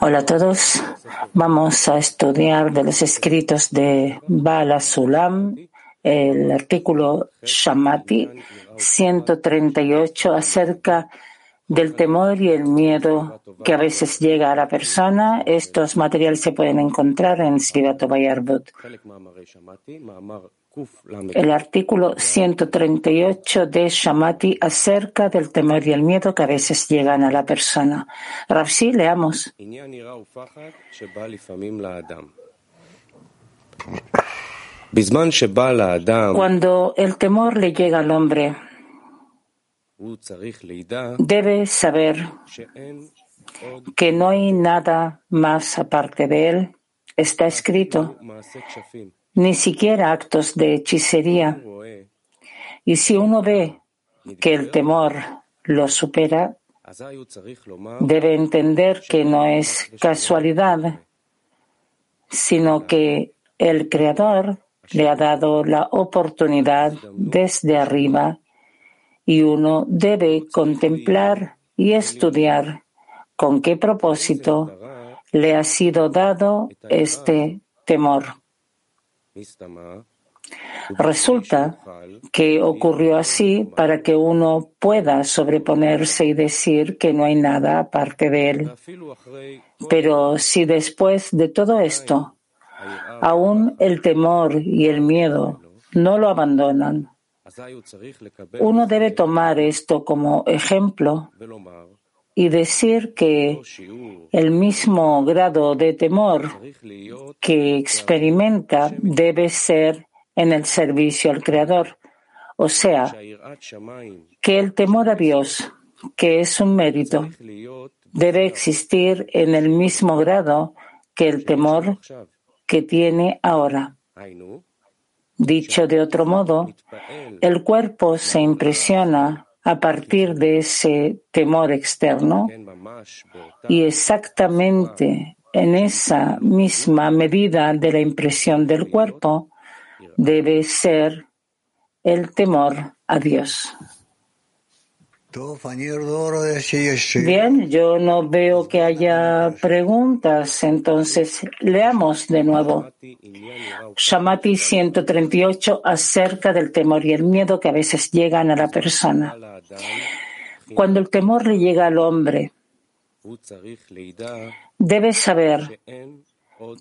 Hola a todos. Vamos a estudiar de los escritos de Bala Sulam el artículo Shamati 138 acerca del temor y el miedo que a veces llega a la persona. Estos materiales se pueden encontrar en Srivato Bayarbut. El artículo 138 de Shamati acerca del temor y el miedo que a veces llegan a la persona. Rafsi, leamos. Cuando el temor le llega al hombre, debe saber que no hay nada más aparte de él. Está escrito, ni siquiera actos de hechicería. Y si uno ve que el temor lo supera, debe entender que no es casualidad, sino que el Creador le ha dado la oportunidad desde arriba y uno debe contemplar y estudiar con qué propósito le ha sido dado este temor. Resulta que ocurrió así para que uno pueda sobreponerse y decir que no hay nada aparte de él. Pero si después de todo esto, aún el temor y el miedo no lo abandonan, uno debe tomar esto como ejemplo y decir que el mismo grado de temor que experimenta debe ser en el servicio al Creador. O sea, que el temor a Dios, que es un mérito, debe existir en el mismo grado que el temor que tiene ahora. Dicho de otro modo, el cuerpo se impresiona a partir de ese temor externo y exactamente en esa misma medida de la impresión del cuerpo debe ser el temor a Dios. Bien, yo no veo que haya preguntas, entonces leamos de nuevo. Shamati 138 acerca del temor y el miedo que a veces llegan a la persona. Cuando el temor le llega al hombre, debe saber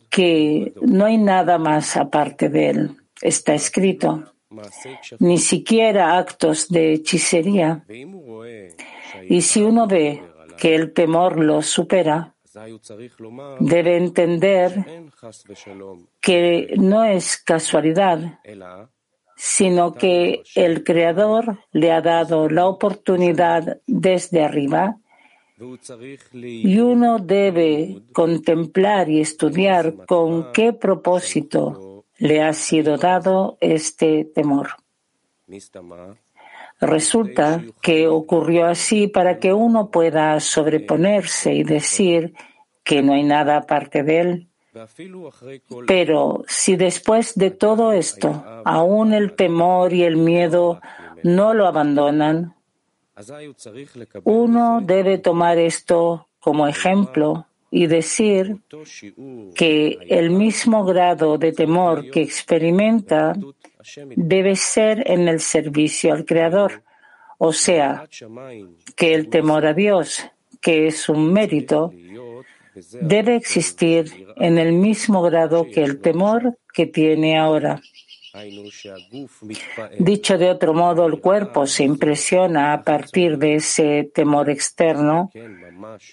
que no hay nada más aparte de él. Está escrito ni siquiera actos de hechicería. Y si uno ve que el temor lo supera, debe entender que no es casualidad, sino que el Creador le ha dado la oportunidad desde arriba y uno debe contemplar y estudiar con qué propósito le ha sido dado este temor. Resulta que ocurrió así para que uno pueda sobreponerse y decir que no hay nada aparte de él. Pero si después de todo esto aún el temor y el miedo no lo abandonan, uno debe tomar esto como ejemplo y decir que el mismo grado de temor que experimenta debe ser en el servicio al Creador, o sea, que el temor a Dios, que es un mérito, debe existir en el mismo grado que el temor que tiene ahora. Dicho de otro modo, el cuerpo se impresiona a partir de ese temor externo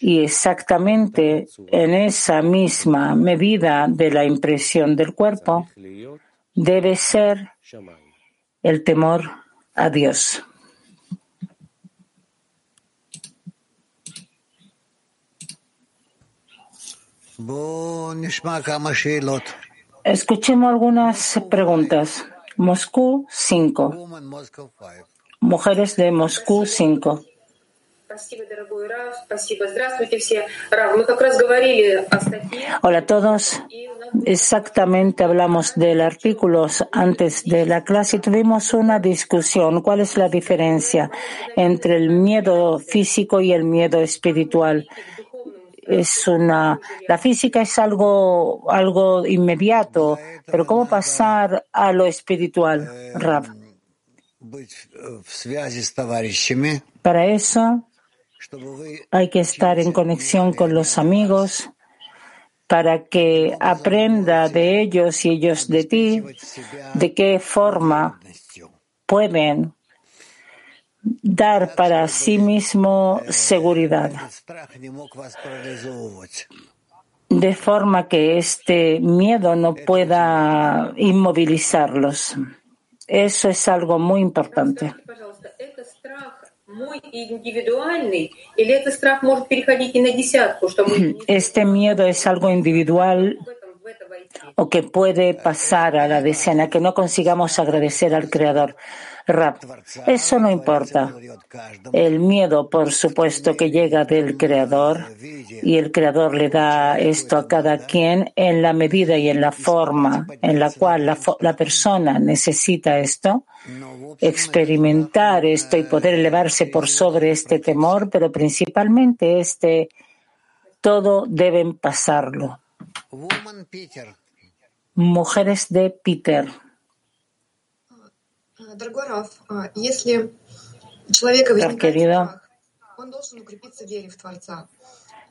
y exactamente en esa misma medida de la impresión del cuerpo debe ser el temor a Dios. Escuchemos algunas preguntas. Moscú 5. Mujeres de Moscú 5. Hola a todos. Exactamente hablamos del artículo antes de la clase y tuvimos una discusión. ¿Cuál es la diferencia entre el miedo físico y el miedo espiritual? Es una, la física es algo, algo inmediato, pero ¿cómo pasar a lo espiritual, Rav? Para eso hay que estar en conexión con los amigos para que aprenda de ellos y ellos de ti de qué forma pueden dar para sí mismo seguridad, de forma que este miedo no pueda inmovilizarlos. Eso es algo muy importante. Este miedo es algo individual o que puede pasar a la decena, que no consigamos agradecer al Creador. Rap, eso no importa. El miedo, por supuesto, que llega del Creador y el Creador le da esto a cada quien en la medida y en la forma en la cual la, persona necesita esto, experimentar esto y poder elevarse por sobre este temor, pero principalmente este, todo deben pasarlo. Mujeres de Peter. Querido,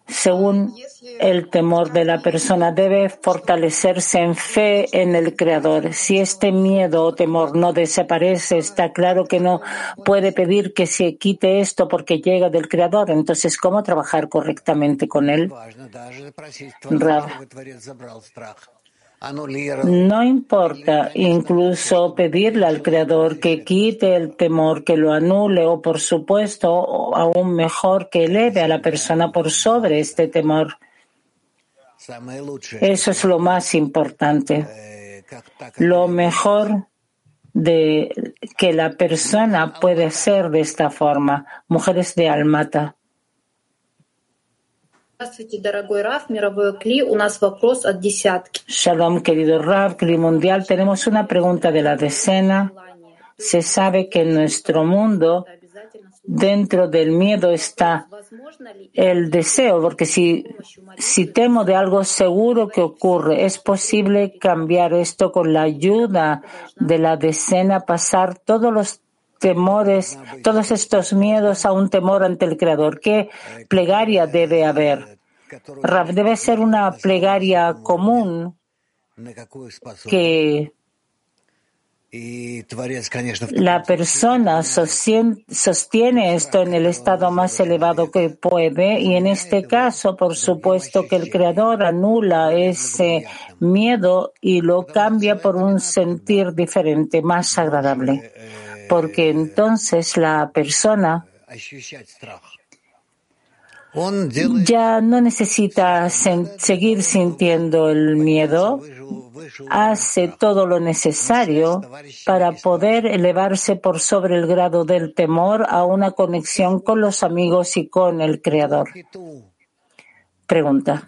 según el temor de la persona, debe fortalecerse en fe en el Creador. Si este miedo o temor no desaparece, está claro que no puede pedir que se quite esto porque llega del Creador. Entonces, ¿cómo trabajar correctamente con él? Rara. No importa incluso pedirle al Creador que quite el temor, que lo anule o, por supuesto, aún mejor, que eleve a la persona por sobre este temor. Eso es lo más importante. Lo mejor de que la persona puede ser de esta forma. Mujeres de Almata. Shalom, querido Rav, Kli Mundial. Tenemos una pregunta de la decena. Se sabe que en nuestro mundo, dentro del miedo está el deseo, porque si, si temo de algo seguro que ocurre, es posible cambiar esto con la ayuda de la decena, pasar todos los temores, todos estos miedos a un temor ante el Creador. ¿Qué plegaria debe haber? debe ser una plegaria común que la persona sostiene esto en el estado más elevado que puede y en este caso, por supuesto, que el Creador anula ese miedo y lo cambia por un sentir diferente, más agradable porque entonces la persona ya no necesita seguir sintiendo el miedo, hace todo lo necesario para poder elevarse por sobre el grado del temor a una conexión con los amigos y con el Creador. Pregunta.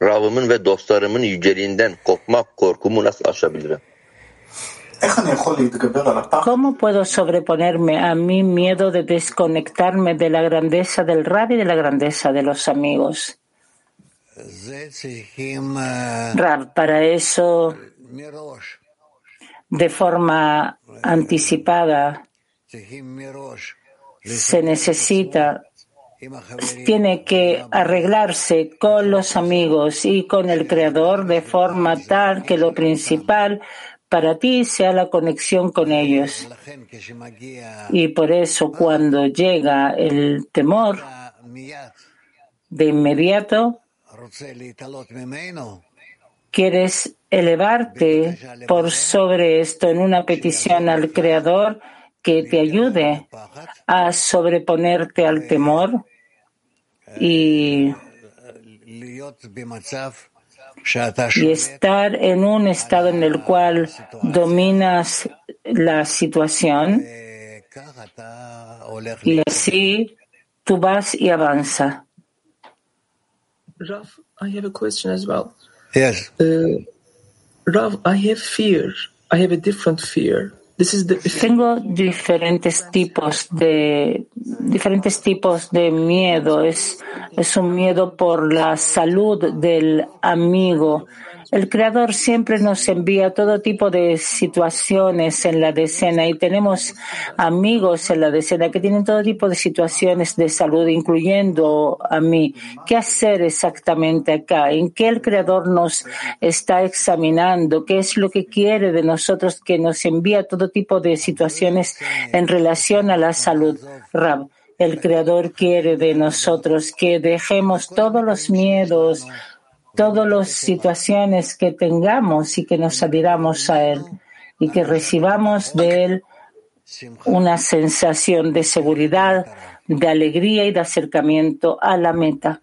Ve dostlarımın yüceliğinden kopmak korkumu nasıl aşabilirim? ¿Cómo puedo sobreponerme a mi miedo de desconectarme de la grandeza del Rab y de la grandeza de los amigos? Rab, para eso, de forma anticipada, se necesita tiene que arreglarse con los amigos y con el Creador de forma tal que lo principal para ti sea la conexión con ellos. Y por eso cuando llega el temor, de inmediato quieres elevarte por sobre esto en una petición al Creador que te ayude a sobreponerte al temor y, y estar en un estado en el cual dominas la situación y así tú vas y avanza. Rav, I have a question as well. Yes. Uh, Rav, I have fear. I have a different fear. Tengo diferentes tipos de diferentes tipos de miedo. Es, es un miedo por la salud del amigo. El Creador siempre nos envía todo tipo de situaciones en la decena y tenemos amigos en la decena que tienen todo tipo de situaciones de salud, incluyendo a mí. ¿Qué hacer exactamente acá? ¿En qué el Creador nos está examinando? ¿Qué es lo que quiere de nosotros que nos envía todo tipo de situaciones en relación a la salud? Rab. El Creador quiere de nosotros que dejemos todos los miedos, todas las situaciones que tengamos y que nos adhiramos a Él y que recibamos de Él una sensación de seguridad, de alegría y de acercamiento a la meta.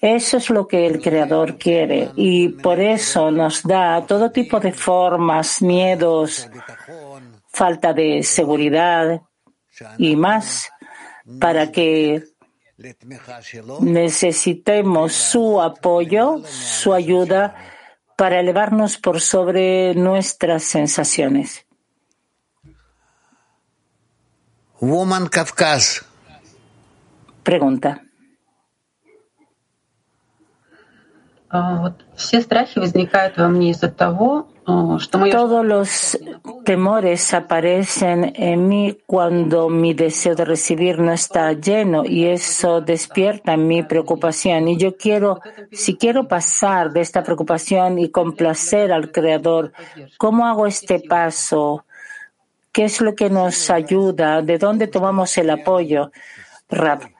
Eso es lo que el Creador quiere y por eso nos da todo tipo de formas, miedos, falta de seguridad y más para que Necesitemos su apoyo, su ayuda para elevarnos por sobre nuestras sensaciones. Woman Kafkas. Pregunta. Все страхи возникают во мне из-за того, todos los temores aparecen en mí cuando mi deseo de recibir no está lleno y eso despierta mi preocupación. Y yo quiero, si quiero pasar de esta preocupación y complacer al Creador, ¿cómo hago este paso? ¿Qué es lo que nos ayuda? ¿De dónde tomamos el apoyo? Rab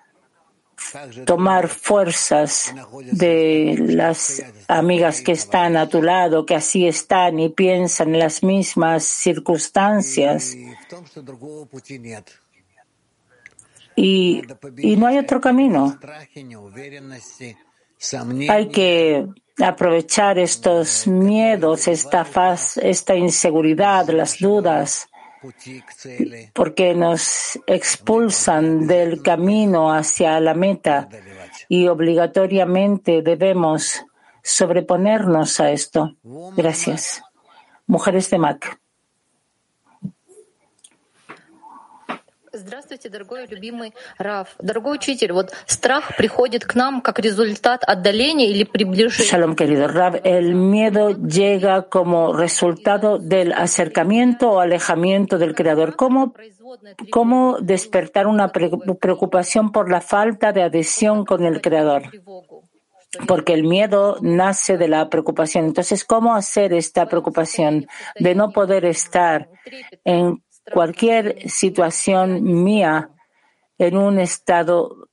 tomar fuerzas de las amigas que están a tu lado, que así están y piensan en las mismas circunstancias. Y, y no hay otro camino. Hay que aprovechar estos miedos, esta, faz, esta inseguridad, las dudas porque nos expulsan del camino hacia la meta y obligatoriamente debemos sobreponernos a esto. Gracias. Mujeres de Mac. Здравствуйте, дорогой любимый Раф. Дорогой учитель, вот страх приходит к нам как результат отдаления или приближения. Shalom, querido Rav. El miedo llega como resultado del acercamiento o alejamiento del Creador. ¿Cómo, cómo despertar una preocupación por la falta de adhesión con el Creador? porque el miedo nace de la preocupación. Entonces, ¿cómo hacer esta preocupación de no poder estar en cualquier situación mía en un estado,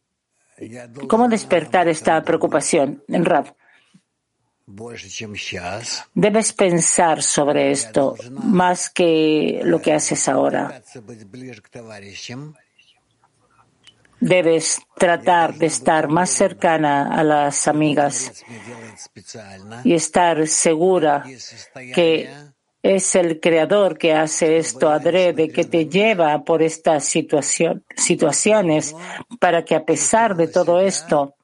¿cómo despertar esta preocupación? Rab. Debes pensar sobre esto más que lo que haces ahora. Debes tratar de estar más cercana a las amigas y estar segura que es el creador que hace esto adrede, que te lleva por estas situación, situaciones para que a pesar de todo esto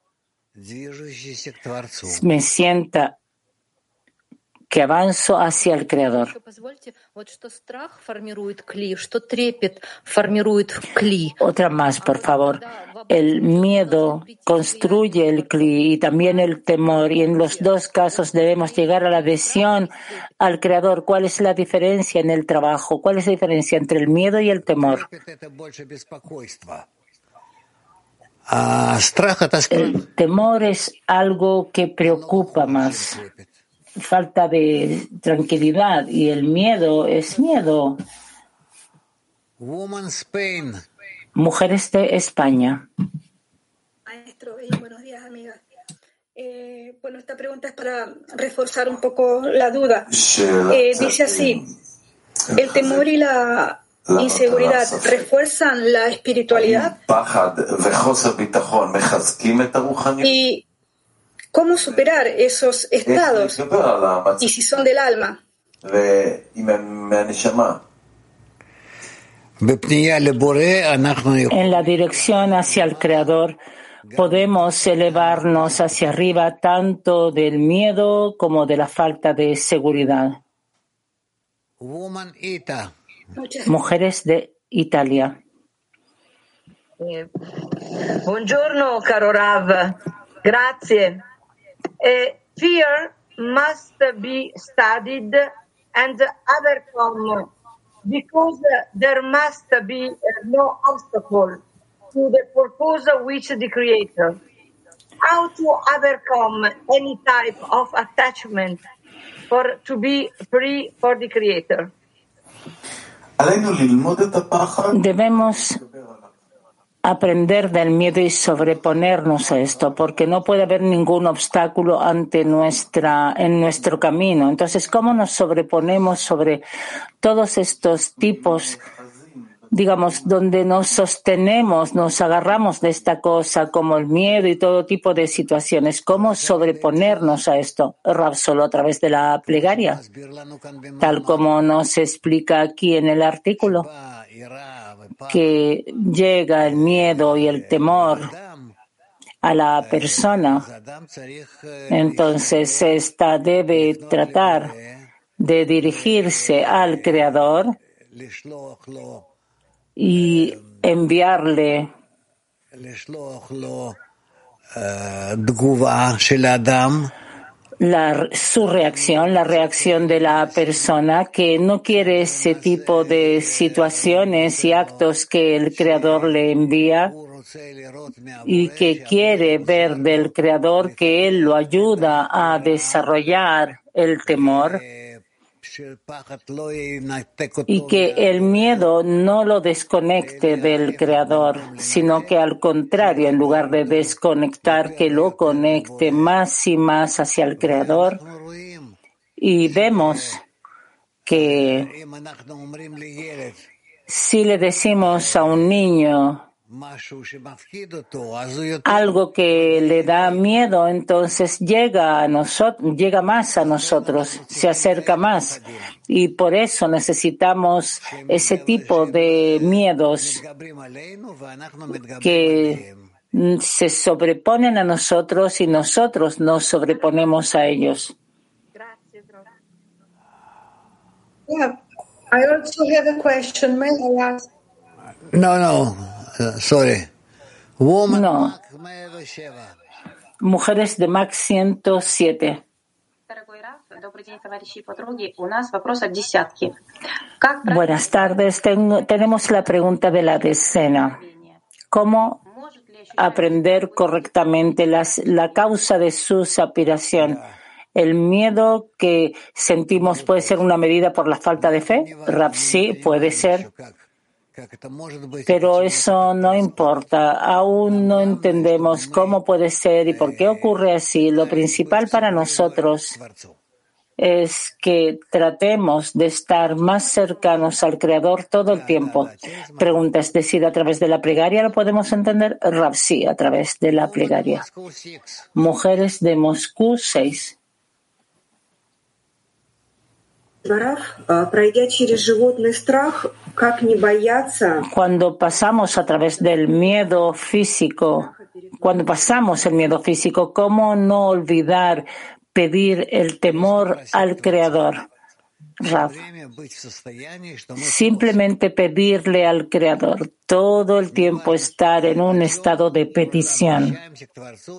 me sienta que avanzo hacia el Creador. Otra más, por favor. El miedo construye el cli y también el temor, y en los dos casos debemos llegar a la adhesión al Creador. ¿Cuál es la diferencia en el trabajo? ¿Cuál es la diferencia entre el miedo y el temor? El temor es algo que preocupa más falta de tranquilidad y el miedo es miedo. Mujeres de España. Maestro, y buenos días, amiga. Eh, bueno, esta pregunta es para reforzar un poco la duda. Eh, dice así, el temor y la inseguridad refuerzan la espiritualidad. Y ¿Cómo superar esos estados? Y si son del alma. En la dirección hacia el Creador podemos elevarnos hacia arriba tanto del miedo como de la falta de seguridad. Mujeres de Italia. Eh, buongiorno, caro Rav. Grazie. Eh, fear must be studied and overcome because there must be no obstacle to the purpose which the Creator. How to overcome any type of attachment for to be free for the Creator. Debemos aprender del miedo y sobreponernos a esto, porque no puede haber ningún obstáculo ante nuestra, en nuestro camino. Entonces, ¿cómo nos sobreponemos sobre todos estos tipos digamos, donde nos sostenemos, nos agarramos de esta cosa como el miedo y todo tipo de situaciones. ¿Cómo sobreponernos a esto? Rab, solo a través de la plegaria, tal como nos explica aquí en el artículo, que llega el miedo y el temor a la persona. Entonces, esta debe tratar de dirigirse al Creador y enviarle la, su reacción, la reacción de la persona que no quiere ese tipo de situaciones y actos que el Creador le envía y que quiere ver del Creador que Él lo ayuda a desarrollar el temor y que el miedo no lo desconecte del Creador, sino que al contrario, en lugar de desconectar, que lo conecte más y más hacia el Creador. Y vemos que si le decimos a un niño, algo que le da miedo, entonces llega a nosotros, llega más a nosotros, se acerca más. Y por eso necesitamos ese tipo de miedos que se sobreponen a nosotros y nosotros nos sobreponemos a ellos. No, no. No. Mujeres de Max 107. Buenas tardes. tenemos la pregunta de la decena. ¿Cómo aprender correctamente las, la causa de su aspiración? ¿El miedo que sentimos puede ser una medida por la falta de fe? sí, puede ser. Pero eso no importa. Aún no entendemos cómo puede ser y por qué ocurre así. Lo principal para nosotros es que tratemos de estar más cercanos al Creador todo el tiempo. Pregunta, es decir, a través de la plegaria lo podemos entender. sí, a través de la plegaria. Mujeres de Moscú 6. Cuando pasamos a través del miedo físico, cuando pasamos el miedo físico, ¿cómo no olvidar pedir el temor al Creador? Simplemente pedirle al Creador todo el tiempo estar en un estado de petición.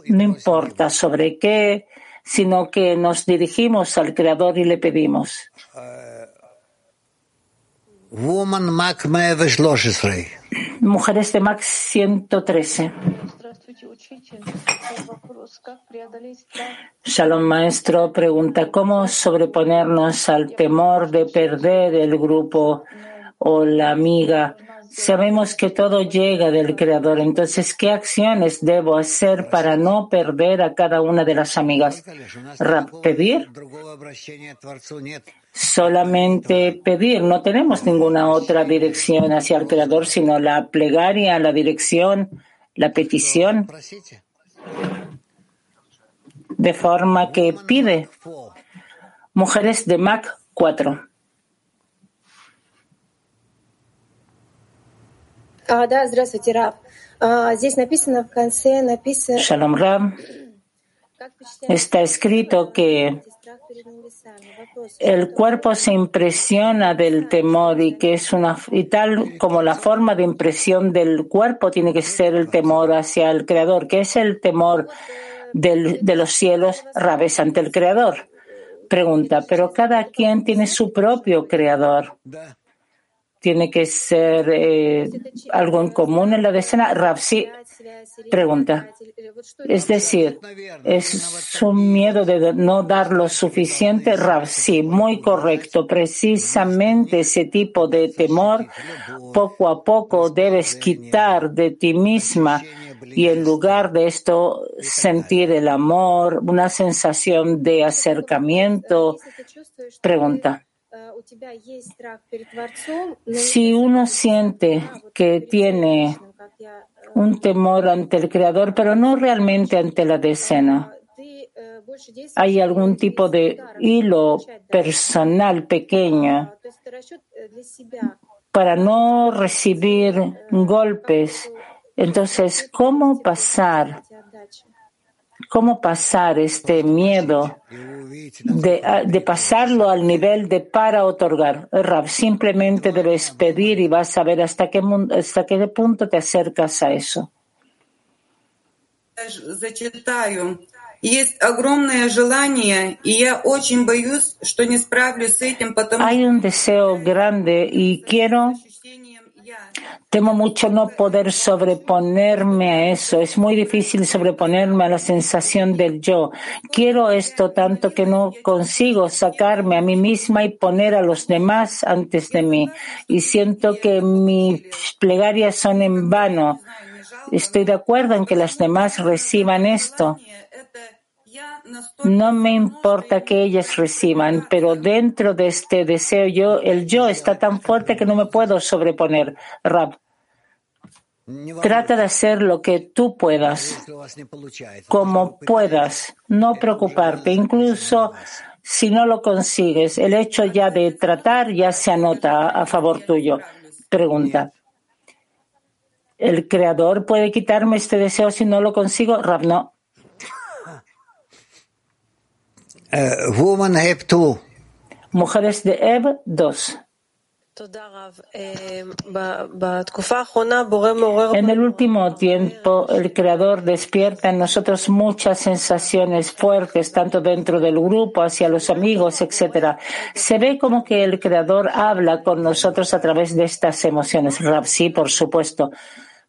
No importa sobre qué, sino que nos dirigimos al Creador y le pedimos. Mujeres de Max 113. Shalom Maestro pregunta cómo sobreponernos al temor de perder el grupo o la amiga Sabemos que todo llega del Creador, entonces, ¿qué acciones debo hacer para no perder a cada una de las amigas? ¿Pedir? Solamente pedir, no tenemos ninguna otra dirección hacia el Creador, sino la plegaria, la dirección, la petición. De forma que pide. Mujeres de Mac 4. Shalom Ram. está escrito que el cuerpo se impresiona del temor y que es una y tal como la forma de impresión del cuerpo tiene que ser el temor hacia el creador, que es el temor del, de los cielos, rabes ante el creador. Pregunta, pero cada quien tiene su propio creador tiene que ser eh, algo en común en la decena. Rapsi pregunta. Es decir, es un miedo de no dar lo suficiente. Rapsi, muy correcto. Precisamente ese tipo de temor poco a poco debes quitar de ti misma y en lugar de esto sentir el amor, una sensación de acercamiento. Pregunta. Si uno siente que tiene un temor ante el Creador, pero no realmente ante la decena, hay algún tipo de hilo personal pequeño para no recibir golpes. Entonces, ¿cómo pasar cómo pasar este miedo de, de, pasarlo al nivel de para otorgar. Rab, simplemente debes pedir y vas a ver hasta qué, hasta qué punto te acercas a eso. Hay un deseo grande y quiero Temo mucho no poder sobreponerme a eso. Es muy difícil sobreponerme a la sensación del yo. Quiero esto tanto que no consigo sacarme a mí misma y poner a los demás antes de mí. Y siento que mis plegarias son en vano. Estoy de acuerdo en que las demás reciban esto. No me importa que ellas reciban, pero dentro de este deseo yo, el yo está tan fuerte que no me puedo sobreponer. Rab, trata de hacer lo que tú puedas, como puedas, no preocuparte, incluso si no lo consigues. El hecho ya de tratar ya se anota a favor tuyo. Pregunta. ¿El creador puede quitarme este deseo si no lo consigo? Rab, no. Uh, woman Heb 2. Mujeres de Eb 2. En el último tiempo, el Creador despierta en nosotros muchas sensaciones fuertes, tanto dentro del grupo, hacia los amigos, etc. Se ve como que el Creador habla con nosotros a través de estas emociones. Rab, sí, por supuesto.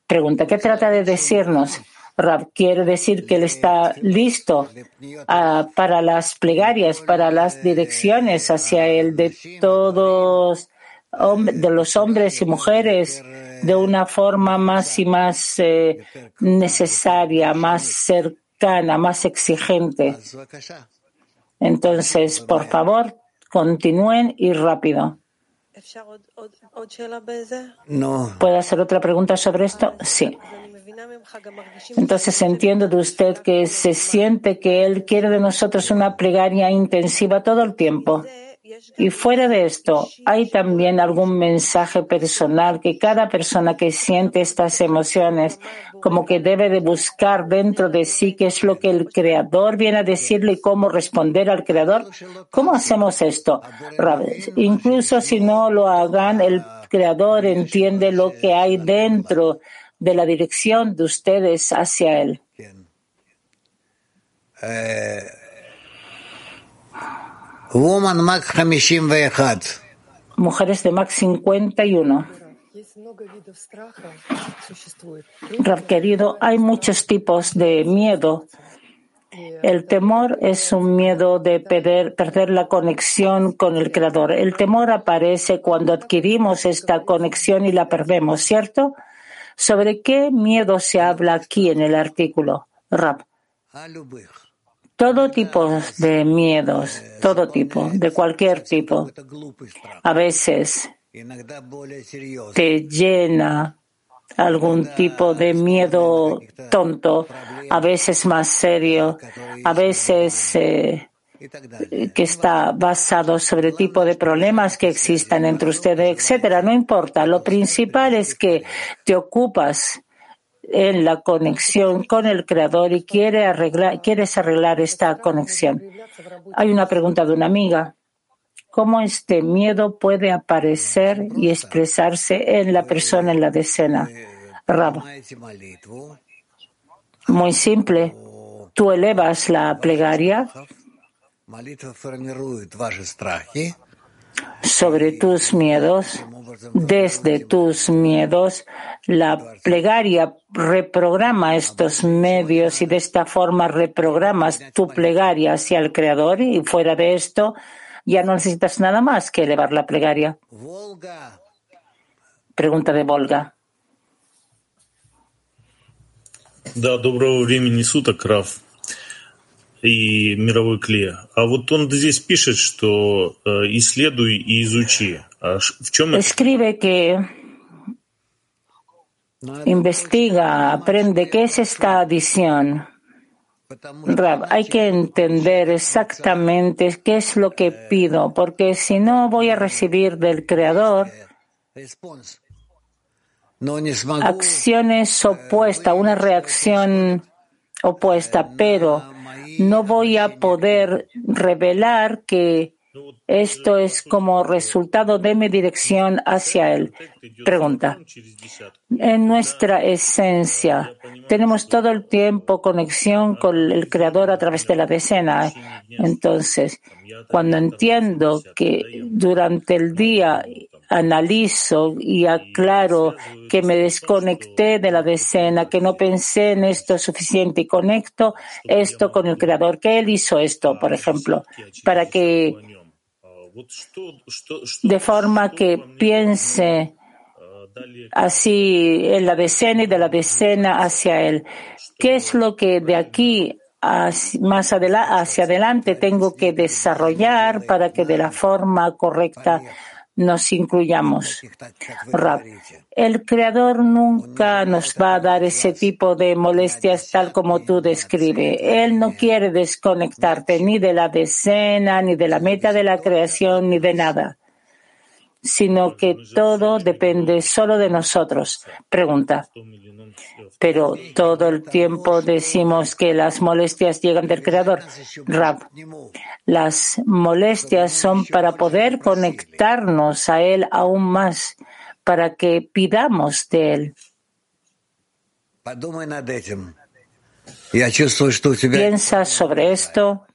Pregunta, ¿qué trata de decirnos? Rab quiere decir que él está listo uh, para las plegarias, para las direcciones hacia él de todos, de los hombres y mujeres, de una forma más y más eh, necesaria, más cercana, más exigente. Entonces, por favor, continúen y rápido. No. ¿Puedo hacer otra pregunta sobre esto? Sí. Entonces entiendo de usted que se siente que Él quiere de nosotros una plegaria intensiva todo el tiempo. Y fuera de esto, hay también algún mensaje personal que cada persona que siente estas emociones como que debe de buscar dentro de sí qué es lo que el creador viene a decirle y cómo responder al creador. ¿Cómo hacemos esto? Incluso si no lo hagan, el creador entiende lo que hay dentro de la dirección de ustedes hacia Él. Eh, woman Mac 51. Mujeres de Mac 51. Rab querido, hay muchos tipos de miedo. El temor es un miedo de perder, perder, la conexión con el Creador. El temor aparece cuando adquirimos esta conexión y la perdemos, ¿cierto? ¿Sobre qué miedo se habla aquí en el artículo? Rap. Todo tipo de miedos, todo tipo, de cualquier tipo. A veces te llena algún tipo de miedo tonto, a veces más serio, a veces eh, que está basado sobre el tipo de problemas que existan entre ustedes, etcétera. No importa. Lo principal es que te ocupas en la conexión con el Creador y quiere arreglar, quieres arreglar esta conexión. Hay una pregunta de una amiga. ¿Cómo este miedo puede aparecer y expresarse en la persona en la decena? Rab. Muy simple. Tú elevas la plegaria sobre tus miedos, desde tus miedos, la plegaria reprograma estos medios y de esta forma reprogramas tu plegaria hacia el Creador y fuera de esto ya no necesitas nada más que elevar la plegaria. Pregunta de Volga. Да, доброго времени суток, Раф и мировой клея. А вот он здесь пишет, что э, исследуй и изучи. А в чем Escribe que investiga, aprende qué es esta adición. Rab, hay que entender exactamente qué es lo que pido, porque si no voy a recibir del Creador acciones opuestas, una reacción opuesta, pero no voy a poder revelar que esto es como resultado de mi dirección hacia Él. Pregunta. En nuestra esencia, tenemos todo el tiempo conexión con el Creador a través de la decena. Entonces, cuando entiendo que durante el día analizo y aclaro que me desconecté de la decena, que no pensé en esto suficiente y conecto esto con el Creador, que Él hizo esto, por ejemplo, para que de forma que piense así en la decena y de la decena hacia Él. ¿Qué es lo que de aquí más hacia adelante tengo que desarrollar para que de la forma correcta nos incluyamos. El Creador nunca nos va a dar ese tipo de molestias tal como tú describes. Él no quiere desconectarte ni de la decena, ni de la meta de la creación, ni de nada, sino que todo depende solo de nosotros. Pregunta pero todo el tiempo decimos que las molestias llegan del Creador. Rab, las molestias son para poder conectarnos a Él aún más, para que pidamos de Él. Piensa sobre esto.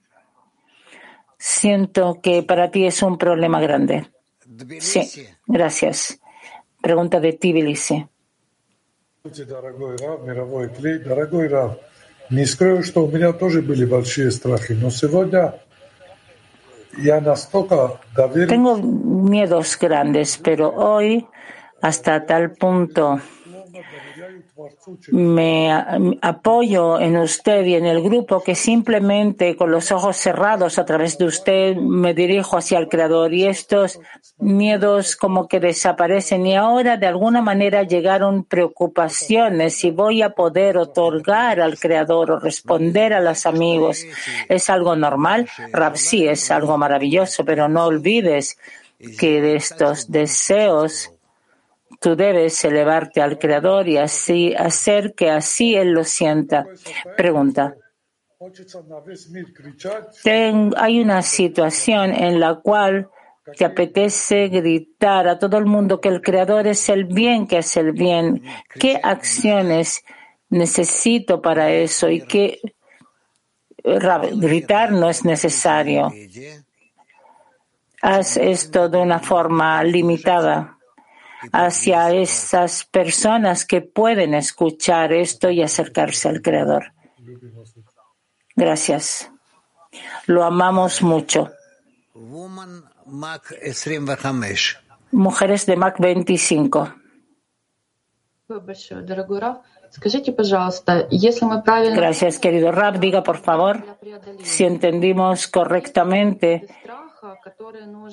Siento que para ti es un problema grande. Sí, gracias. Pregunta de Tbilisi. Tengo miedos grandes, pero hoy hasta tal punto me apoyo en usted y en el grupo que simplemente con los ojos cerrados a través de usted me dirijo hacia el Creador y estos miedos como que desaparecen y ahora de alguna manera llegaron preocupaciones si voy a poder otorgar al Creador o responder a los amigos. ¿Es algo normal? Rab, sí, es algo maravilloso, pero no olvides que de estos deseos Tú debes elevarte al Creador y así hacer que así Él lo sienta. Pregunta. hay una situación en la cual te apetece gritar a todo el mundo que el Creador es el bien, que es el bien. ¿Qué acciones necesito para eso? Y qué gritar no es necesario. Haz esto de una forma limitada hacia esas personas que pueden escuchar esto y acercarse al Creador. Gracias. Lo amamos mucho. Mujeres de Mac 25. Gracias, querido Rab. Diga, por favor, si entendimos correctamente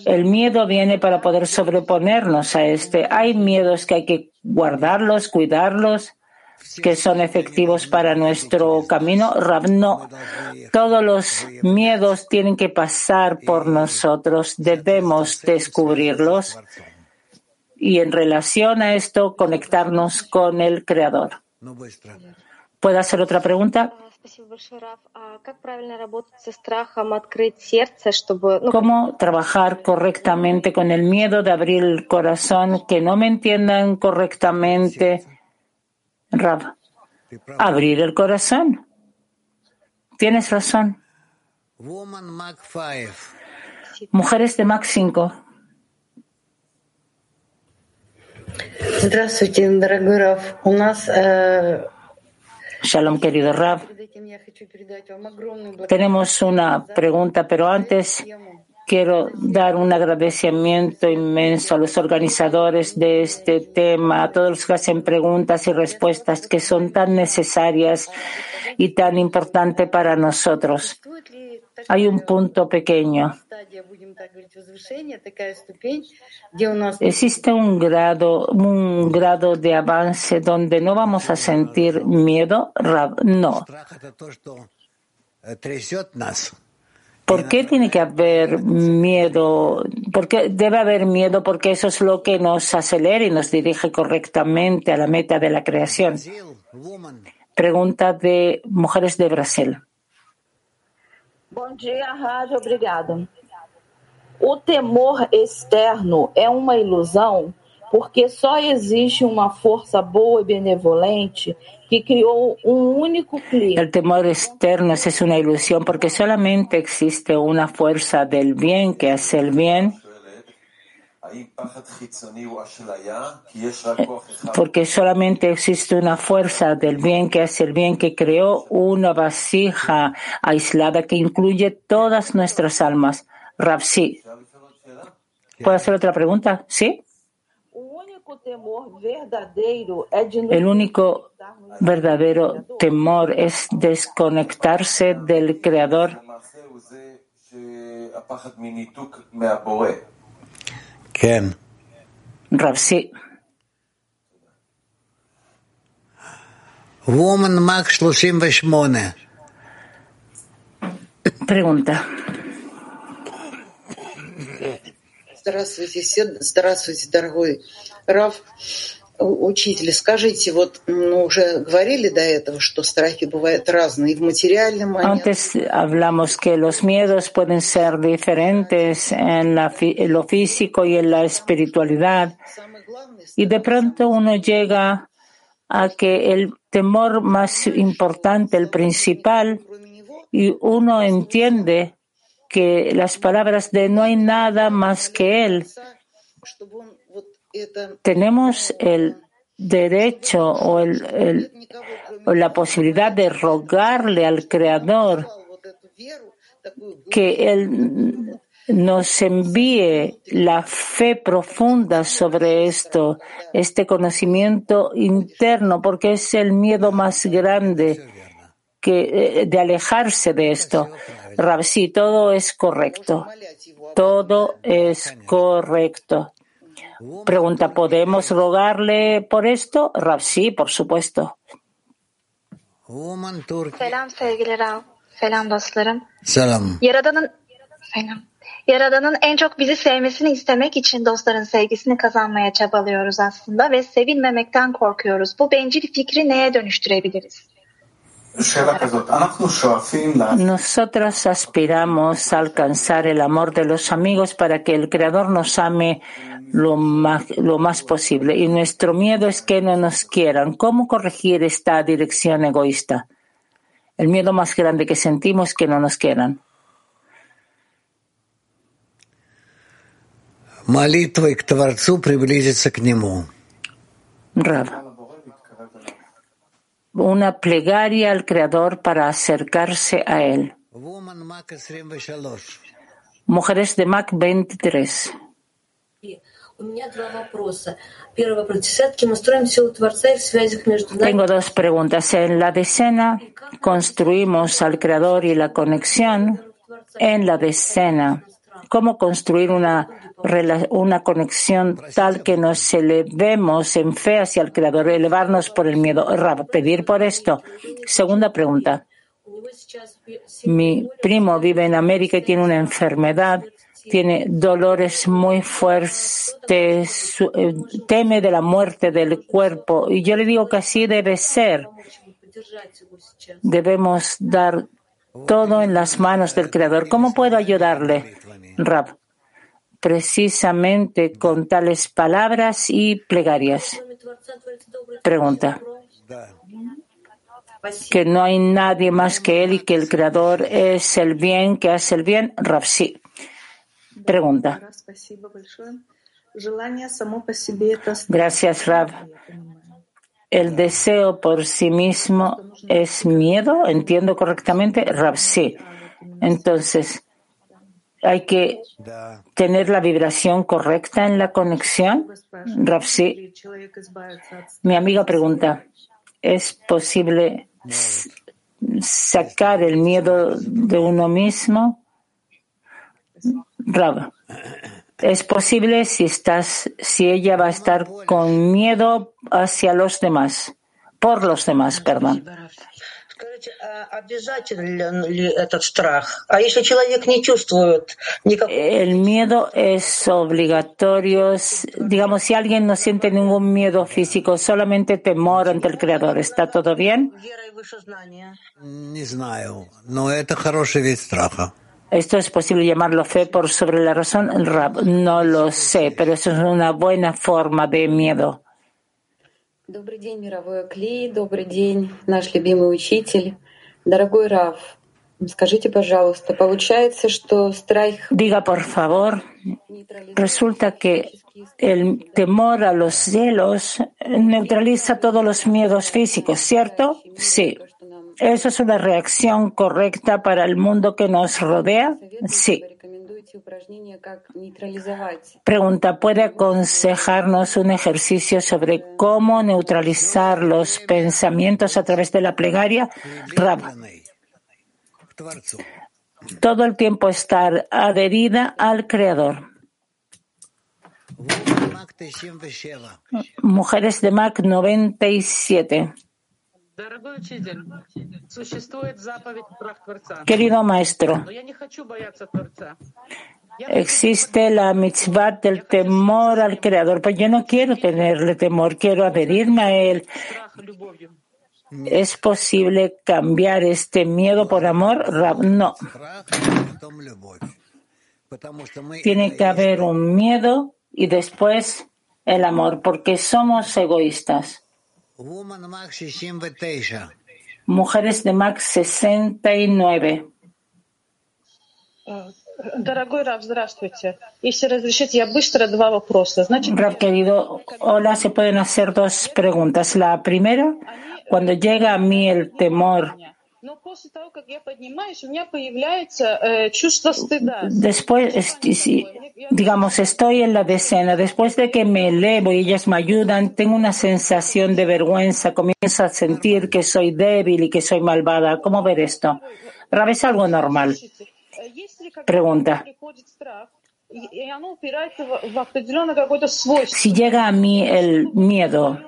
el miedo viene para poder sobreponernos a este. Hay miedos que hay que guardarlos, cuidarlos, que son efectivos para nuestro camino. No, todos los miedos tienen que pasar por nosotros. Debemos descubrirlos y en relación a esto conectarnos con el Creador. ¿Puedo hacer otra pregunta? ¿Cómo trabajar correctamente con el miedo de abrir el corazón, que no me entiendan correctamente? Rab, abrir el corazón. Tienes razón. Mujeres de Mac 5. Здравствуйте, дорогой Раф. У нас Shalom, querido Rab. Tenemos una pregunta, pero antes quiero dar un agradecimiento inmenso a los organizadores de este tema, a todos los que hacen preguntas y respuestas que son tan necesarias y tan importantes para nosotros. Hay un punto pequeño. Existe un grado, un grado de avance donde no vamos a sentir miedo, No. ¿Por qué tiene que haber miedo? ¿Por qué debe haber miedo? Porque eso es lo que nos acelera y nos dirige correctamente a la meta de la creación. Pregunta de mujeres de Brasil. Bom dia, Rádio, obrigada. O temor externo é uma ilusão porque só existe uma força boa e benevolente que criou um único clima. El temor externo es una ilusión porque solamente existe una fuerza del bien que hace el bien. Porque solamente existe una fuerza del bien que hace el bien que creó una vasija aislada que incluye todas nuestras almas. Rapsi. ¿Puedo hacer otra pregunta? ¿Sí? El único verdadero temor es desconectarse del Creador. ¿Quién? Rav. Woman Max 38. Pregunta. Здравствуйте, здравствуйте, дорогой Раф. Учитель, скажите, вот ну, уже говорили до этого, что страхи бывают разные и в материальном Antes hablamos que los miedos pueden ser diferentes en, la, en lo físico y en la espiritualidad. Y de pronto uno llega a que el temor más importante, el principal, y uno entiende que las palabras de no hay nada más que Él tenemos el derecho o, el, la posibilidad de rogarle al Creador que Él nos envíe la fe profunda sobre esto, este conocimiento interno, porque es el miedo más grande que, eh, de alejarse de esto. Rab, sí, todo es correcto. Todo es correcto. Pregunta, ¿podemos rogarle por esto? Rab, sí, por supuesto. Selam sevgili Rav. Selam dostlarım. Selam. Yaradanın Selam. Yaradanın en çok bizi sevmesini istemek için dostların sevgisini kazanmaya çabalıyoruz aslında ve sevilmemekten korkuyoruz. Bu bencil fikri neye dönüştürebiliriz? Nosotros aspiramos a alcanzar el amor de los amigos para que el Creador nos ame lo más, lo más posible. Y nuestro miedo es que no nos quieran. ¿Cómo corregir esta dirección egoísta? El miedo más grande que sentimos es que no nos quieran. Rav una plegaria al Creador para acercarse a Él. Mujeres de Mac 23. Tengo dos preguntas. En la decena construimos al Creador y la conexión. En la decena, ¿cómo construir una conexión tal que nos elevemos en fe hacia el Creador, elevarnos por el miedo. pedir por esto. Segunda pregunta. Mi primo vive en América y tiene una enfermedad tiene dolores muy fuertes, eh, teme de la muerte del cuerpo. Y yo le digo que así debe ser. Debemos dar todo en las manos del Creador. ¿Cómo puedo ayudarle, Rab? Precisamente con tales palabras y plegarias. Pregunta que no hay nadie más que Él y que el Creador es el bien, que hace el bien, Rapsi. Pregunta. Gracias, Rab. ¿El deseo por sí mismo es miedo? ¿Entiendo correctamente? Rapsi. Entonces, hay que tener la vibración correcta en la conexión. Rapsi. Mi amiga pregunta, ¿es posible sacar el miedo de uno mismo. Rab, es posible si estás, si ella va a estar con miedo hacia los demás, por los demás, perdón. El miedo es obligatorio. Digamos, si alguien no siente ningún miedo físico, solamente temor ante el Creador, ¿está todo bien? Esto es posible llamarlo fe por sobre la razón. No lo sé, pero eso es una buena forma de miedo. Добрый день, мировой Акли. Добрый день, наш любимый учитель. Дорогой Раф, скажите, пожалуйста, получается, что страх... Diga, por favor, resulta que el temor a los cielos neutraliza todos los miedos físicos, ¿cierto? Sí. ¿Eso es una reacción correcta para el mundo que nos rodea? Sí. Pregunta, ¿puede aconsejarnos un ejercicio sobre cómo neutralizar los pensamientos a través de la plegaria? Rab. Todo el tiempo estar adherida al Creador. Mujeres de Mac 97. Querido maestro, existe la mitzvah del temor al Creador, pero yo no quiero tenerle temor, quiero adherirme a Él. ¿Es posible cambiar este miedo por amor? No. Tiene que haber un miedo y después el amor, porque somos egoístas. Mujeres de Max 69. Дорогой Рав, здравствуйте. Если разрешите, я быстро два вопроса. Значит, Rav, querido, hola, se pueden hacer dos preguntas. La primera, cuando llega a mí el temor Después, digamos, estoy en la decena. Después de que me elevo y ellas me ayudan, tengo una sensación de vergüenza. Comienzo a sentir que soy débil y que soy malvada. ¿Cómo ver esto? Rab, es algo normal. Pregunta. Si llega a mí el miedo,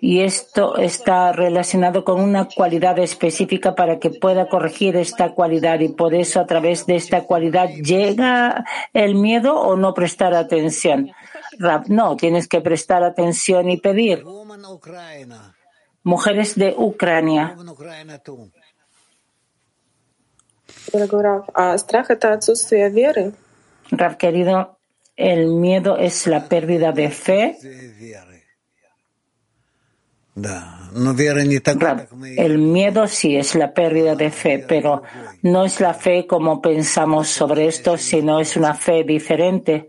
y esto está relacionado con una cualidad específica para que pueda corregir esta cualidad y por eso a través de esta cualidad llega el miedo o no prestar atención. no, tienes que prestar atención y pedir. Mujeres de Ucrania. Rav, querido, el miedo es la pérdida de fe. El miedo sí es la pérdida de fe, pero no es la fe como pensamos sobre esto, sino es una fe diferente.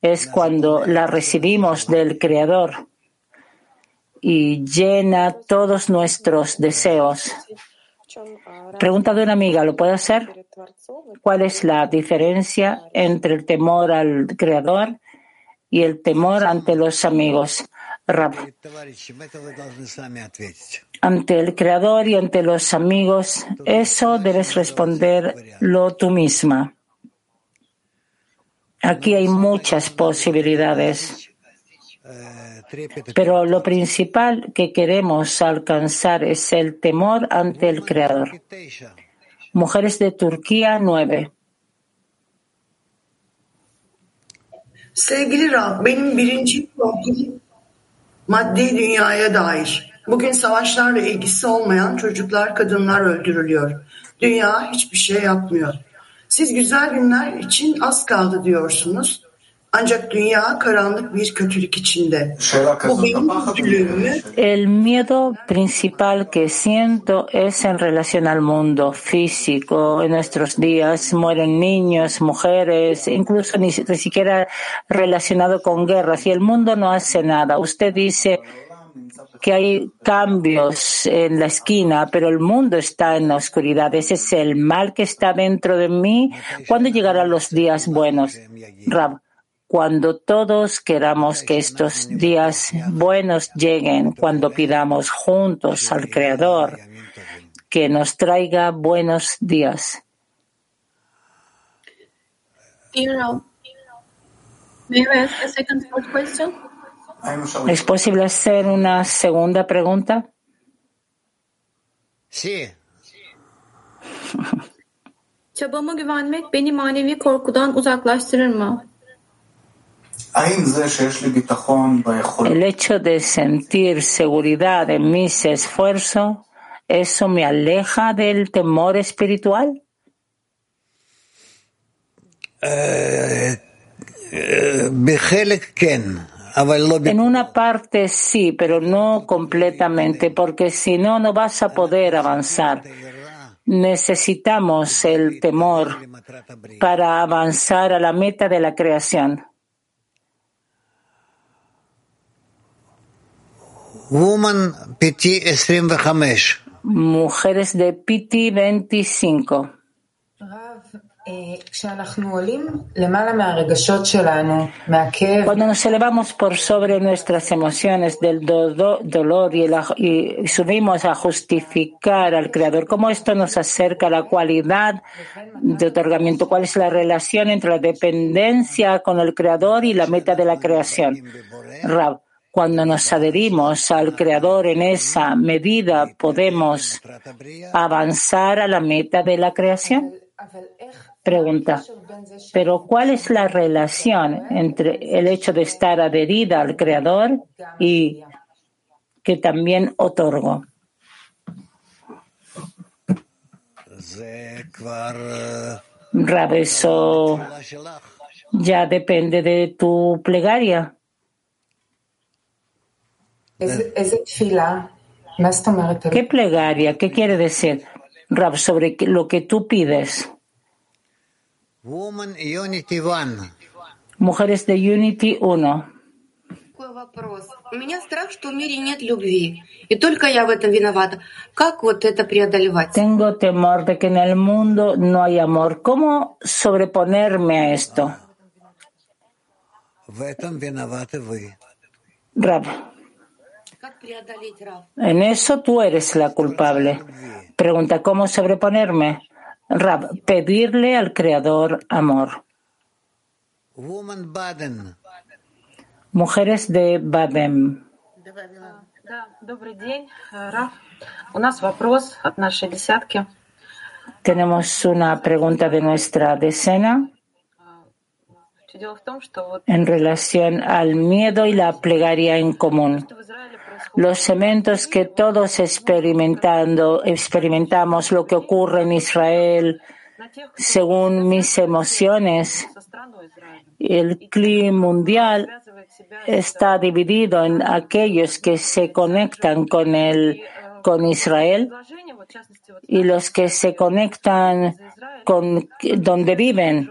Es cuando la recibimos del Creador y llena todos nuestros deseos. Pregunta de una amiga, ¿lo puede hacer? ¿Cuál es la diferencia entre el temor al Creador y el temor ante los amigos? Ante el Creador y ante los amigos, eso debes responderlo tú misma. Aquí hay muchas posibilidades. Pero lo principal que queremos alcanzar es el temor ante el Creador. Mujeres de Turquía 9. Sevgili Rab, benim birinci maddi dünyaya dair. Bugün savaşlarla ilgisi olmayan çocuklar, kadınlar öldürülüyor. Dünya hiçbir şey yapmıyor. Siz güzel günler için az kaldı diyorsunuz. Ancak dünya karanlık bir kötülük içinde. Bu benim kötülüğümü El miedo principal que siento es en relación al mundo físico. En nuestros días mueren niños, mujeres, incluso ni, ni siquiera relacionado con guerras y el mundo no hace nada. Usted dice que hay cambios en la esquina, pero el mundo está en la oscuridad. Ese es el mal que está dentro de mí. ¿Cuándo llegarán los días buenos? Rab, cuando todos queramos que estos días buenos lleguen, cuando pidamos juntos al Creador que nos traiga buenos días. ¿Es posible hacer una segunda pregunta? Sí. Çabama güvenmek beni manevi korkudan uzaklaştırır mı? El hecho de sentir seguridad en mis esfuerzos, ¿eso me aleja del temor espiritual? En una parte sí, pero no completamente, porque si no, no vas a poder avanzar. Necesitamos el temor para avanzar a la meta de la creación. Woman PT 25. Mujeres de Piti 25. Cuando nos elevamos por sobre nuestras emociones del do- dolor y, el aj- y subimos a justificar al Creador, ¿cómo esto nos acerca a la cualidad de otorgamiento? ¿Cuál es la relación entre la dependencia con el Creador y la meta de la creación? Rab, cuando nos adherimos al Creador en esa medida, podemos avanzar a la meta de la creación. Pregunta. Pero ¿cuál es la relación entre el hecho de estar adherida al Creador y que también otorgo? Rabeso, ya depende de tu plegaria. ¿Qué plegaria? ¿Qué quiere decir? Rab, sobre que- lo que tú pides. Woman Unity One. Mujeres de Unity 1. Такой вопрос. У меня страх, что в мире нет любви. И только я в этом виновата. Как вот это преодолевать? Tengo temor de que en el mundo no hay amor. ¿Cómo sobreponerme a esto? В этом виноваты вы. Rab, Как преодолеть Раф? en eso tú eres la culpable. Pregunta, ¿cómo sobreponerme? Rab, pedirle al Creador amor. Mujeres de Babem. Tenemos una pregunta de nuestra decena en relación al miedo y la plegaria en común. Los eventos que todos experimentando, experimentamos, lo que ocurre en Israel, según mis emociones, el clima mundial está dividido en aquellos que se conectan con el, con Israel y los que se conectan con donde viven.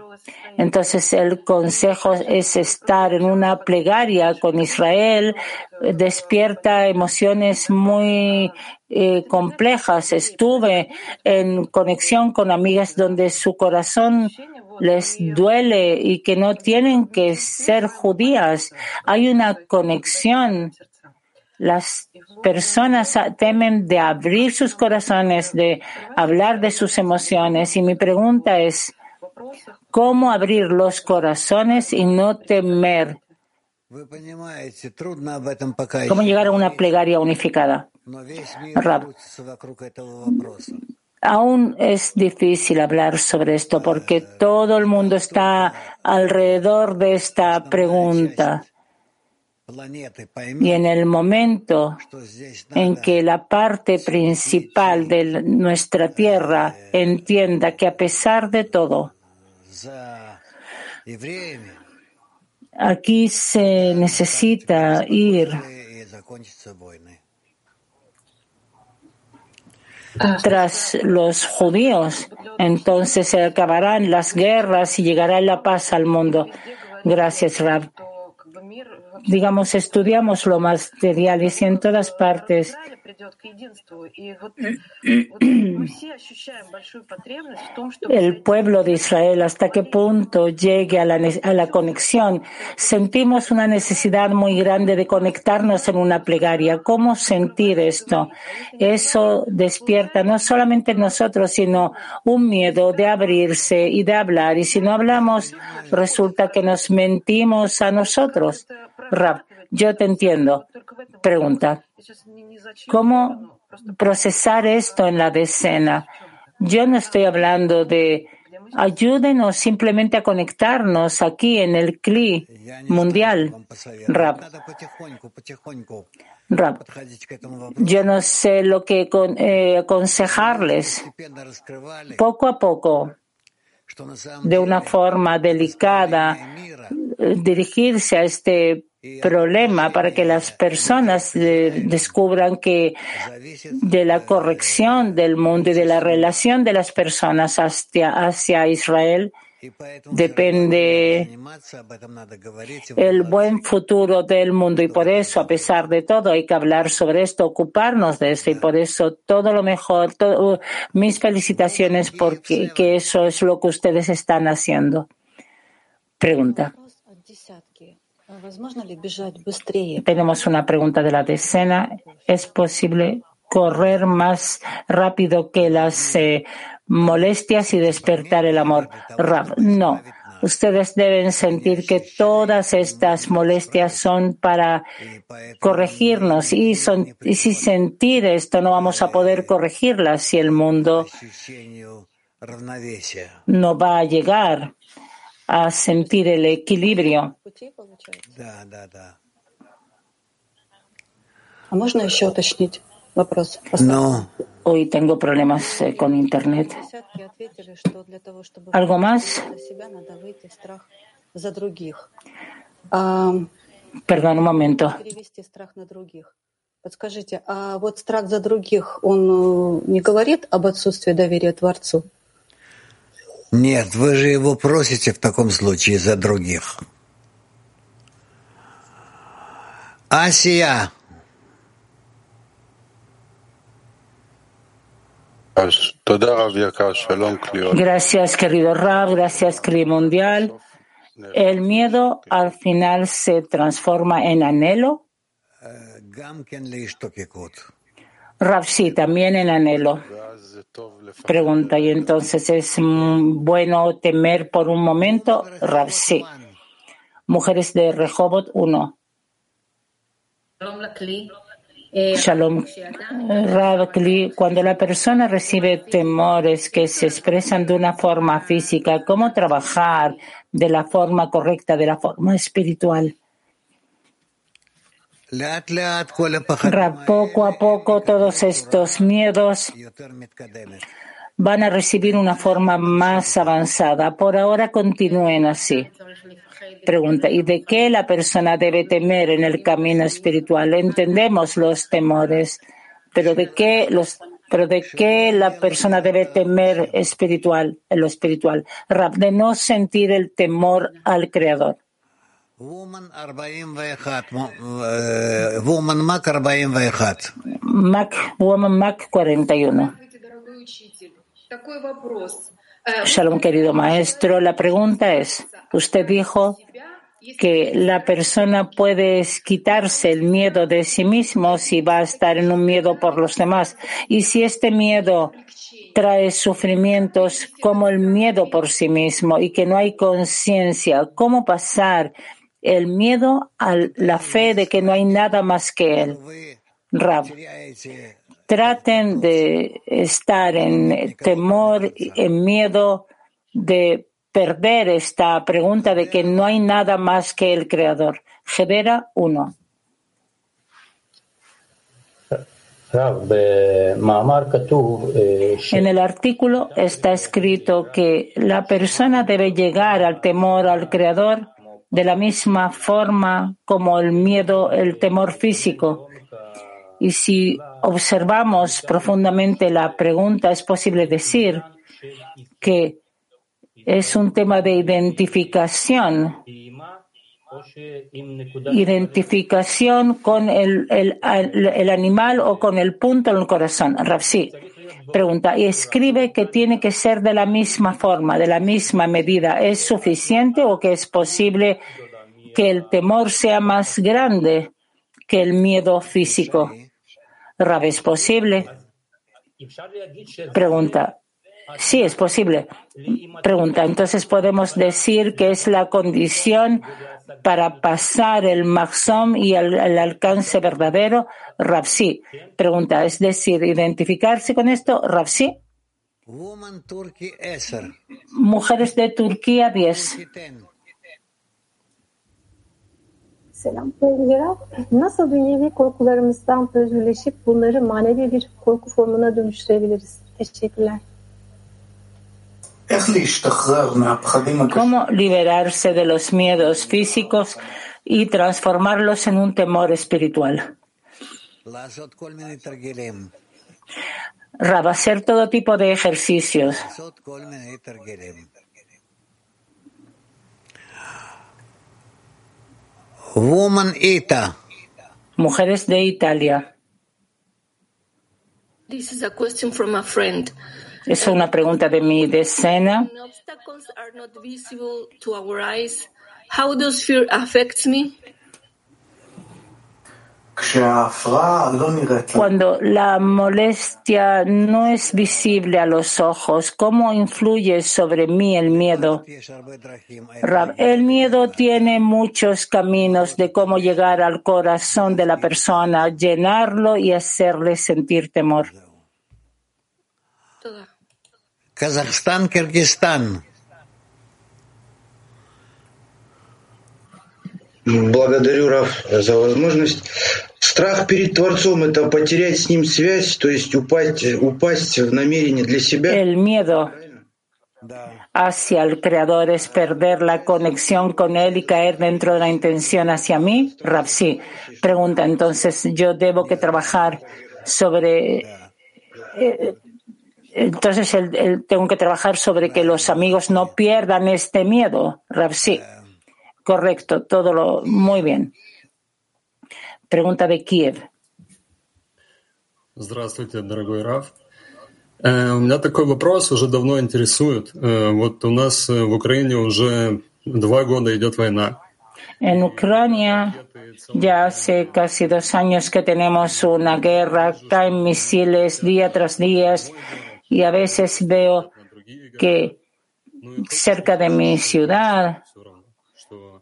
Entonces el consejo es estar en una plegaria con Israel, despierta emociones muy eh, complejas. Estuve en conexión con amigas donde su corazón les duele y que no tienen que ser judías. Hay una conexión. Las personas temen de abrir sus corazones, de hablar de sus emociones. Y mi pregunta es, cómo abrir los corazones y no temer. Cómo llegar a una plegaria unificada. Rab, aún es difícil hablar sobre esto porque todo el mundo está alrededor de esta pregunta. Y en el momento en que la parte principal de nuestra tierra entienda que a pesar de todo, aquí se necesita ir tras los judíos, entonces se acabarán las guerras y llegará la paz al mundo. Gracias, Rab. Digamos, estudiamos lo material y si en todas partes el pueblo de Israel, hasta qué punto llegue a la, a la, conexión. Sentimos una necesidad muy grande de conectarnos en una plegaria. ¿Cómo sentir esto? Eso despierta no solamente en nosotros, sino un miedo de abrirse y de hablar. Y si no hablamos, resulta que nos mentimos a nosotros. Rab, yo te entiendo. Pregunta. ¿Cómo procesar esto en la decena? Yo no estoy hablando de ayúdenos simplemente a conectarnos aquí en el CLI mundial. Rab. Rab. Yo no sé lo que eh, aconsejarles. Poco a poco, de una forma delicada, dirigirse a este problema para que las personas descubran que de la corrección del mundo y de la relación de las personas hacia, Israel depende el buen futuro del mundo y por eso, a pesar de todo, hay que hablar sobre esto, ocuparnos de esto y por eso todo lo mejor, mis felicitaciones porque que eso es lo que ustedes están haciendo. Pregunta. Tenemos una pregunta de la decena. ¿Es posible correr más rápido que las eh, molestias y despertar el amor? No. Ustedes deben sentir que todas estas molestias son para corregirnos y, son, y si sentir esto no vamos a poder corregirlas si el mundo no va a llegar a sentir el equilibrio. No. Hoy tengo problemas eh, con Internet. ¿Algo más? Perdón, un momento. Подскажите, а вот страх за других, он не говорит об отсутствии доверия Творцу? Нет, вы же его просите в таком случае за других. Асия. Gracias, querido Rab, gracias, Cri Mundial. ¿El miedo al final se transforma en anhelo? Rab, sí, también en anhelo. Pregunta, ¿y entonces es bueno temer por un momento? Rab, sí. Mujeres de Rehobot 1. Shalom. Rab cuando la persona recibe temores que se expresan de una forma física, ¿cómo trabajar de la forma correcta, de la forma espiritual? Poco a poco todos estos miedos van a recibir una forma más avanzada. Por ahora continúen así. Pregunta, ¿y de qué la persona debe temer en el camino espiritual? Entendemos los temores, pero ¿de qué los pero de qué la persona debe temer espiritual, en lo espiritual? Rab, de no sentir el temor al Creador. Woman 41. Mac, Woman Mac 41. Shalom, querido maestro. La pregunta es, usted dijo que la persona puede quitarse el miedo de sí mismo si va a estar en un miedo por los demás. Y si este miedo trae sufrimientos como el miedo por sí mismo y que no hay conciencia, ¿cómo pasar el miedo a la fe de que no hay nada más que él? Rab, traten de estar en temor, en miedo de perder esta pregunta de que no hay nada más que el Creador. Gedera 1. En el artículo está escrito que la persona debe llegar al temor al Creador de la misma forma como el miedo, el temor físico. Y si observamos profundamente la pregunta, es posible decir que es un tema de identificación identificación con el, el, el, animal o con el punto en el corazón. Rafsi pregunta, y escribe que tiene que ser de la misma forma, de la misma medida. ¿Es suficiente o que es posible que el temor sea más grande que el miedo físico? Rab, ¿es posible? Pregunta, Sí, es posible. Pregunta, entonces podemos decir que es la condición para pasar el maxom y el, el alcance verdadero. Rapsi. Pregunta, es decir, identificarse con esto. Rapsi. Mujeres de Turquía 10. Selam sevgili Nasıl dünyevi korkularımızdan özgürleşip bunları manevi bir korku formuna dönüştürebiliriz? Teşekkürler. ¿Cómo liberarse de los miedos físicos y transformarlos en un temor espiritual? Rab, hacer todo tipo de ejercicios. Woman Ita. Mujeres de Italia. This is a question from a friend. Es una pregunta de mi decena. Cuando la molestia no es visible a los ojos, ¿cómo influye sobre mí el miedo? El miedo tiene muchos caminos de cómo llegar al corazón de la persona, llenarlo y hacerle sentir temor. Казахстан, Киргизстан. Благодарю, Раф, за возможность. Страх перед Творцом – это потерять с Ним связь, то есть упасть, упасть в намерение для себя. El miedo hacia el Creador es perder la conexión con Él y caer dentro de la intención hacia mí. Rapsi pregunta, entonces, ¿yo debo que trabajar sobre eh, entonces el, el, tengo que trabajar sobre que los amigos no pierdan este miedo. Sí, correcto, todo lo muy bien. Pregunta de Kiev. Здравствуйте, дорогой Раф. У меня такой вопрос уже давно интересует. Вот у нас в Украине уже два года идет война. En Ucrania ya hace casi dos años que tenemos una guerra, caen misiles día tras día y a veces veo que cerca de mi ciudad,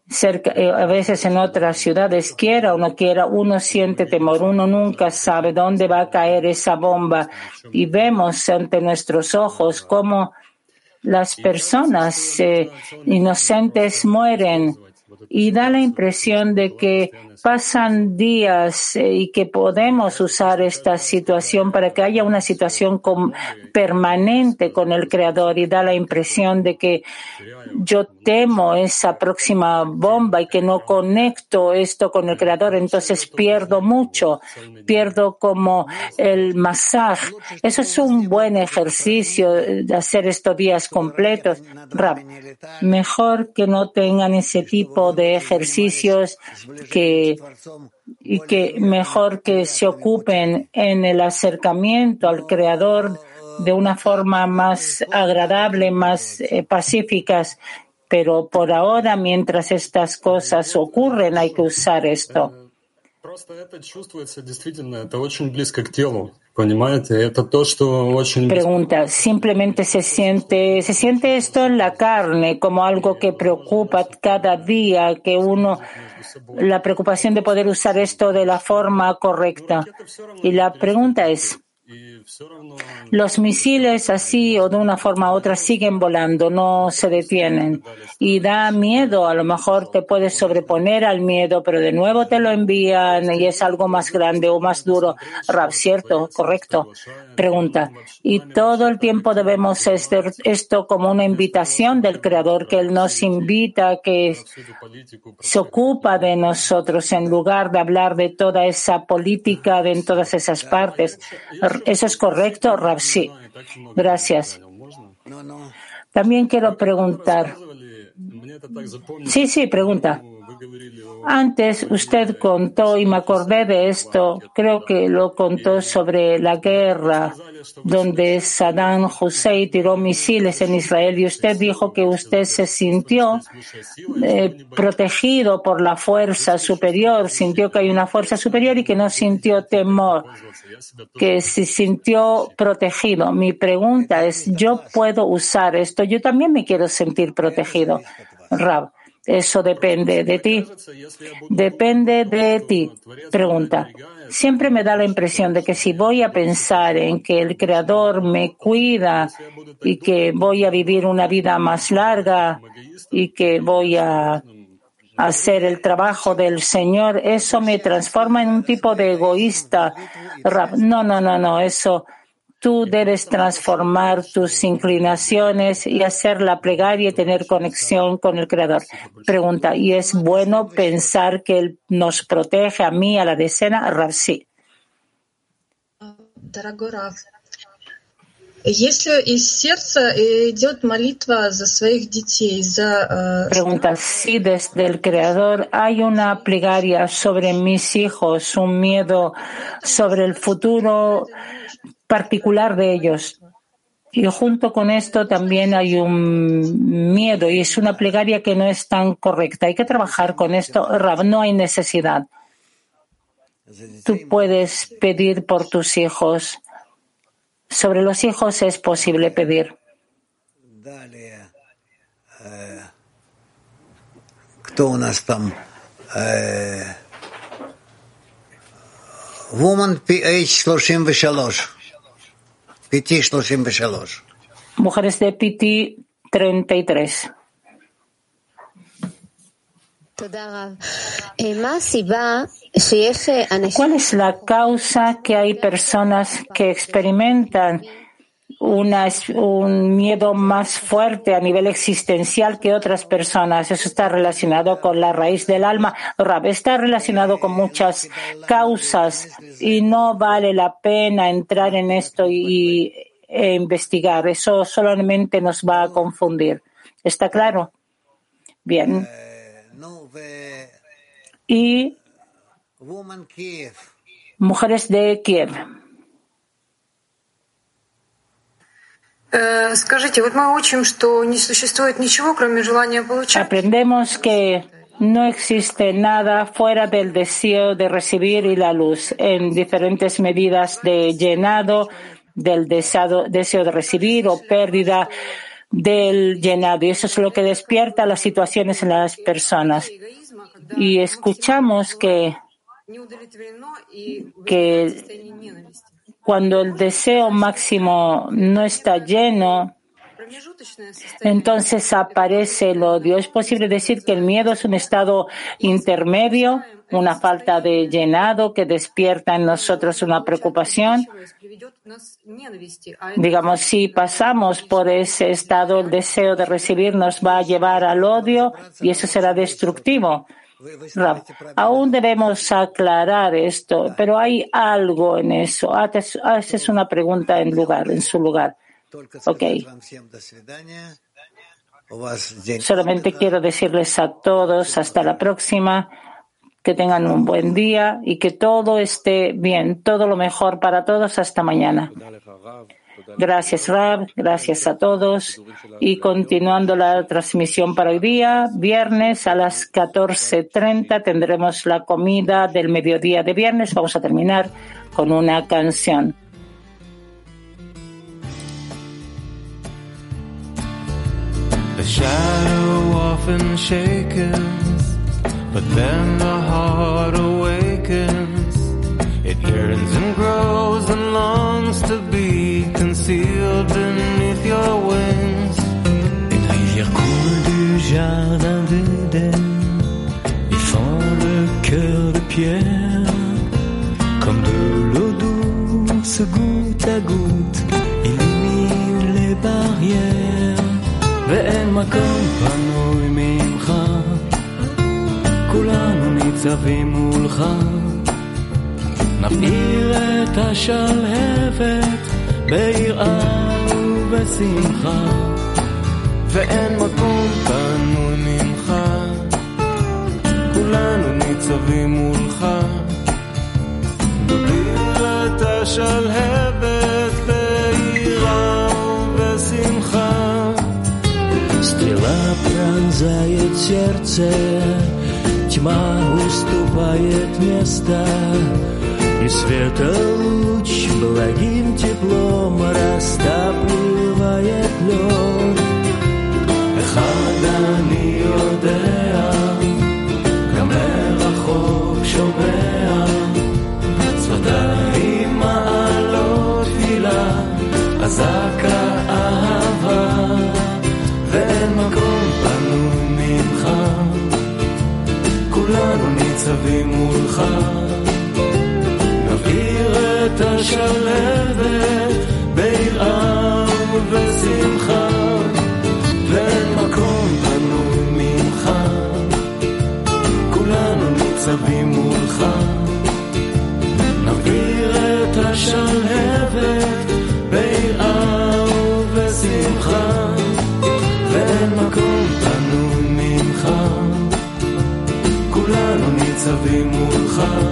cerca, eh, a veces en otras ciudades, quiera o no quiera, uno siente temor, uno nunca sabe dónde va a caer esa bomba. Y vemos ante nuestros ojos cómo las personas eh, inocentes mueren. Y da la impresión de que pasan días eh, y que podemos usar esta situación para que haya una situación permanente con el Creador y da la impresión de que yo temo esa próxima bomba y que no conecto esto con el Creador, entonces pierdo mucho, pierdo como el masaje. Eso es un buen ejercicio de hacer estos días completos. mejor que no tengan ese tipo de ejercicios que y que mejor que se ocupen en el acercamiento al Creador de una forma más agradable, más eh, pacíficas. Pero por ahora, mientras estas cosas ocurren, hay que usar esto. Pregunta, simplemente se siente, se siente esto en la carne como algo que preocupa cada día que uno la preocupación de poder usar esto de la forma correcta. Y la pregunta es, los misiles así o de una forma u otra siguen volando, no se detienen. Y da miedo, a lo mejor te puedes sobreponer al miedo, pero de nuevo te lo envían y es algo más grande o más duro. Rab, ¿cierto? Correcto. Pregunta. Y todo el tiempo debemos hacer esto como una invitación del Creador, que Él nos invita, que se ocupa de nosotros en lugar de hablar de toda esa política de en todas esas partes. ¿Eso es correcto, Rab? Sí. Gracias. También quiero preguntar. Sí, sí, pregunta. Antes usted contó, y me acordé de esto, creo que lo contó sobre la guerra donde Saddam Hussein tiró misiles en Israel y usted dijo que usted se sintió eh, protegido por la fuerza superior, sintió que hay una fuerza superior y que no sintió temor, que se sintió protegido. Mi pregunta es, ¿yo puedo usar esto? Yo también me quiero sentir protegido. Rab. Eso depende de ti. Depende de ti. Pregunta. Siempre me da la impresión de que si voy a pensar en que el Creador me cuida y que voy a vivir una vida más larga y que voy a hacer el trabajo del Señor, eso me transforma en un tipo de egoísta. No, no, no, no, eso Tú debes transformar tus inclinaciones y hacer la plegaria y tener conexión con el Creador. Pregunta, ¿y es bueno pensar que Él nos protege a mí, a la decena? Rav, sí. Pregunta, si desde el Creador hay una plegaria sobre mis hijos, un miedo sobre el futuro, particular de ellos. Y junto con esto también hay un miedo y es una plegaria que no es tan correcta. Hay que trabajar con esto. Rab, no hay necesidad. Tú puedes pedir por tus hijos. Sobre los hijos es posible pedir. Woman PH 33. Mujeres de Piti 33. ¿Cuál es la causa que hay personas que experimentan una, un miedo más fuerte a nivel existencial que otras personas? Eso está relacionado con la raíz del alma. está relacionado con muchas causas y no vale la pena entrar en esto y, e investigar. Eso solamente nos va a confundir. ¿Está claro? Bien. Y mujeres de Kiev. Aprendemos que no existe nada fuera del deseo de recibir y la luz en diferentes medidas de llenado del deseo de recibir o pérdida del llenado. Y eso es lo que despierta las situaciones en las personas. Y escuchamos que, que cuando el deseo máximo no está lleno, entonces aparece el odio. Es posible decir que el miedo es un estado intermedio, una falta de llenado que despierta en nosotros una preocupación. Digamos, si pasamos por ese estado, el deseo de recibir nos va a llevar al odio y eso será destructivo. Aún debemos aclarar esto, pero hay algo en eso. Haces una pregunta en lugar, en su lugar. Ok. Solamente quiero decirles a todos hasta la próxima, que tengan un buen día y que todo esté bien, todo lo mejor para todos hasta mañana. Gracias, Rab. Gracias a todos. Y continuando la transmisión para hoy día, viernes a las 14.30 tendremos la comida del mediodía de viernes. Vamos a terminar con una canción. The shadow often shakens, but then the heart awakens. It yearns and grows and longs to be concealed beneath your wings. Une rivière coule du jardin d'Éden et fend le cœur de pierre comme de l'eau douce goutte à goutte illumine les barrières. ואין מקום פנוי ממך, כולנו ניצבים מולך. נבעיר את השלהבת ביראה ובשמחה, ואין מקום פנוי ממך, כולנו ניצבים מולך. נבעיר את השלהבת ביראה ובשמחה. Стрела пронзает сердце, тьма уступает место, и света луч благим теплом растапливает лед. אחד אני יודע, גם מרחוק שומע, שפתיים מעלות תפילה, אזעקה אהבה. ואין מקום פנוי ממך, כולנו ניצבים מולך. את השלבת ביראה ובשמחה, ואין מקום פנוי ממך, כולנו ניצבים מולך. נבעיר את השלהבת ביראה ובשמחה. ואין מקום פנוי ממך, כולנו ניצבים מולך.